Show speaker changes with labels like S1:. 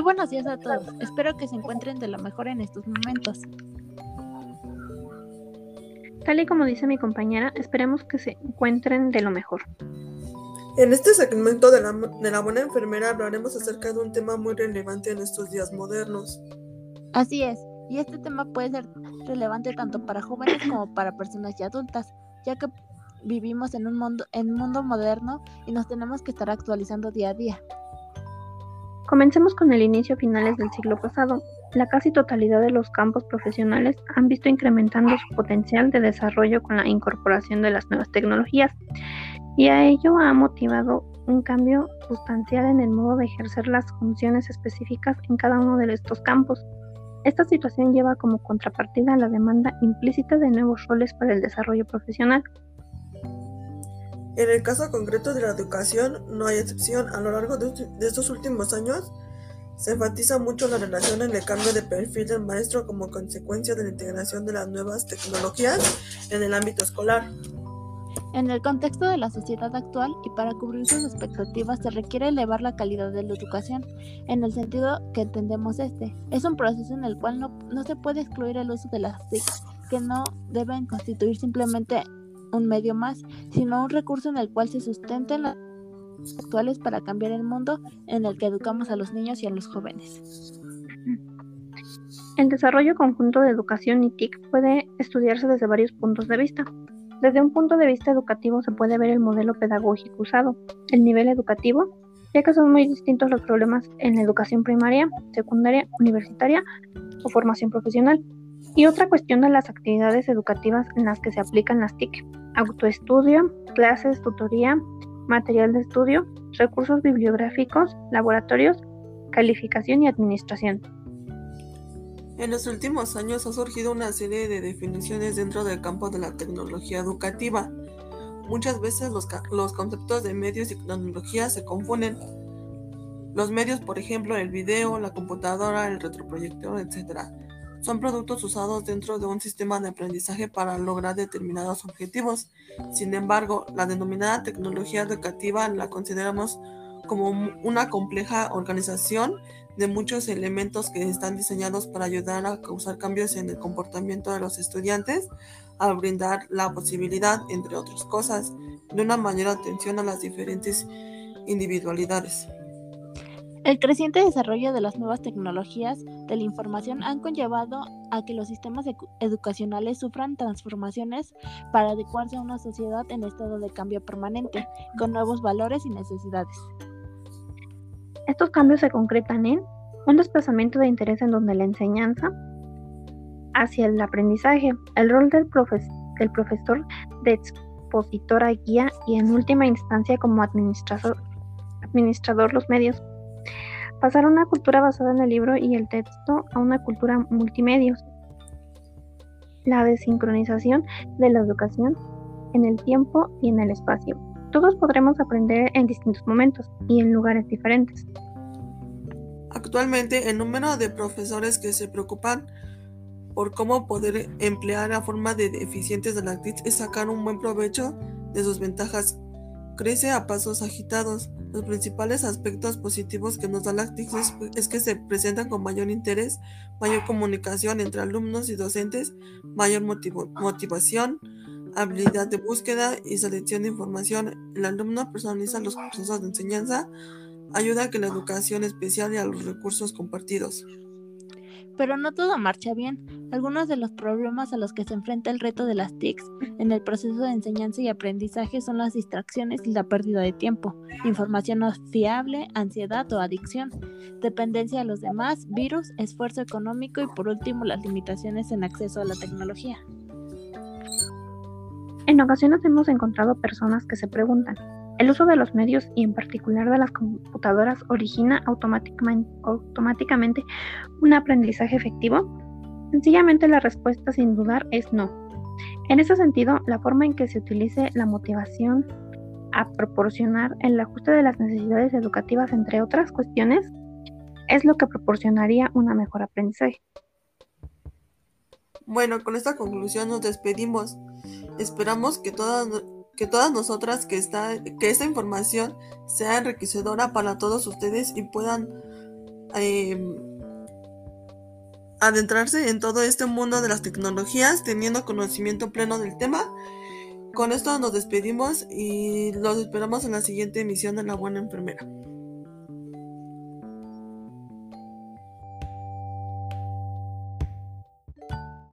S1: Muy buenos días a todos. Espero que se encuentren de lo mejor en estos momentos.
S2: Tal y como dice mi compañera, esperemos que se encuentren de lo mejor.
S3: En este segmento de la, de la buena enfermera hablaremos acerca de un tema muy relevante en estos días modernos.
S1: Así es, y este tema puede ser relevante tanto para jóvenes como para personas ya adultas, ya que vivimos en un mundo, en un mundo moderno y nos tenemos que estar actualizando día a día.
S2: Comencemos con el inicio finales del siglo pasado. La casi totalidad de los campos profesionales han visto incrementando su potencial de desarrollo con la incorporación de las nuevas tecnologías y a ello ha motivado un cambio sustancial en el modo de ejercer las funciones específicas en cada uno de estos campos. Esta situación lleva como contrapartida la demanda implícita de nuevos roles para el desarrollo profesional.
S3: En el caso concreto de la educación, no hay excepción. A lo largo de, estos últimos años, se enfatiza mucho la relación en el cambio de perfil del maestro como consecuencia de la integración de las nuevas tecnologías en el ámbito escolar.
S1: En el contexto de la sociedad actual y para cubrir sus expectativas se requiere elevar la calidad de la educación, en el sentido que entendemos este. Es un proceso en el cual no, no se puede excluir el uso de las TIC, que no deben constituir simplemente un medio más, sino un recurso en el cual se sustenten las actuales para cambiar el mundo en el que educamos a los niños y a los jóvenes.
S2: El desarrollo conjunto de educación y TIC puede estudiarse desde varios puntos de vista. Desde un punto de vista educativo se puede ver el modelo pedagógico usado, el nivel educativo, ya que son muy distintos los problemas en la educación primaria, secundaria, universitaria o formación profesional. Y otra cuestión de las actividades educativas en las que se aplican las TIC, autoestudio, clases, tutoría, material de estudio, recursos bibliográficos, laboratorios, calificación y administración.
S3: En los últimos años ha surgido una serie de definiciones dentro del campo de la tecnología educativa. Muchas veces los, los conceptos de medios y tecnología se confunden. Los medios, por ejemplo, el video, la computadora, el retroproyector, etc son productos usados dentro de un sistema de aprendizaje para lograr determinados objetivos. Sin embargo, la denominada tecnología educativa la consideramos como una compleja organización de muchos elementos que están diseñados para ayudar a causar cambios en el comportamiento de los estudiantes, al brindar la posibilidad, entre otras cosas, de una mayor atención a las diferentes individualidades.
S1: El creciente desarrollo de las nuevas tecnologías de la información han conllevado a que los sistemas educacionales sufran transformaciones para adecuarse a una sociedad en estado de cambio permanente, con nuevos valores y necesidades.
S2: Estos cambios se concretan en un desplazamiento de interés en donde la enseñanza hacia el aprendizaje, el rol del, profesor de expositora guía y en última instancia como administrador, administrador los medios Pasar una cultura basada en el libro y el texto a una cultura multimedios. La desincronización de la educación en el tiempo y en el espacio. Todos podremos aprender en distintos momentos y en lugares diferentes.
S3: Actualmente, el número de profesores que se preocupan por cómo poder emplear la forma de eficientes de la TIC es sacar un buen provecho de sus ventajas crece a pasos agitados. Los principales aspectos positivos que nos da la TIC es, que se presentan con mayor interés, mayor comunicación entre alumnos y docentes, mayor motivación, habilidad de búsqueda y selección de información. El alumno personaliza los procesos de enseñanza, ayuda a que la educación especial y a los recursos compartidos.
S1: Pero no todo marcha bien. Algunos de los problemas a los que se enfrenta el reto de las TICs en el proceso de enseñanza y aprendizaje son las distracciones y la pérdida de tiempo, información no fiable, ansiedad o adicción, dependencia de los demás, virus, esfuerzo económico y por último las limitaciones en acceso a la tecnología.
S2: En ocasiones hemos encontrado personas que se preguntan, el uso de los medios y en particular de las computadoras origina automáticamente un aprendizaje efectivo? Sencillamente la respuesta sin dudar es no. En ese sentido, la forma en que se utilice la motivación a proporcionar el ajuste de las necesidades educativas, entre otras cuestiones, es lo que proporcionaría una mejor aprendizaje.
S3: Bueno, con esta conclusión nos despedimos. Esperamos que todas que todas nosotras que, esta, que esta información sea enriquecedora para todos ustedes y puedan em, adentrarse en todo este mundo de las tecnologías teniendo conocimiento pleno del tema. Con esto nos despedimos y los esperamos en la siguiente emisión de La Buena Enfermera.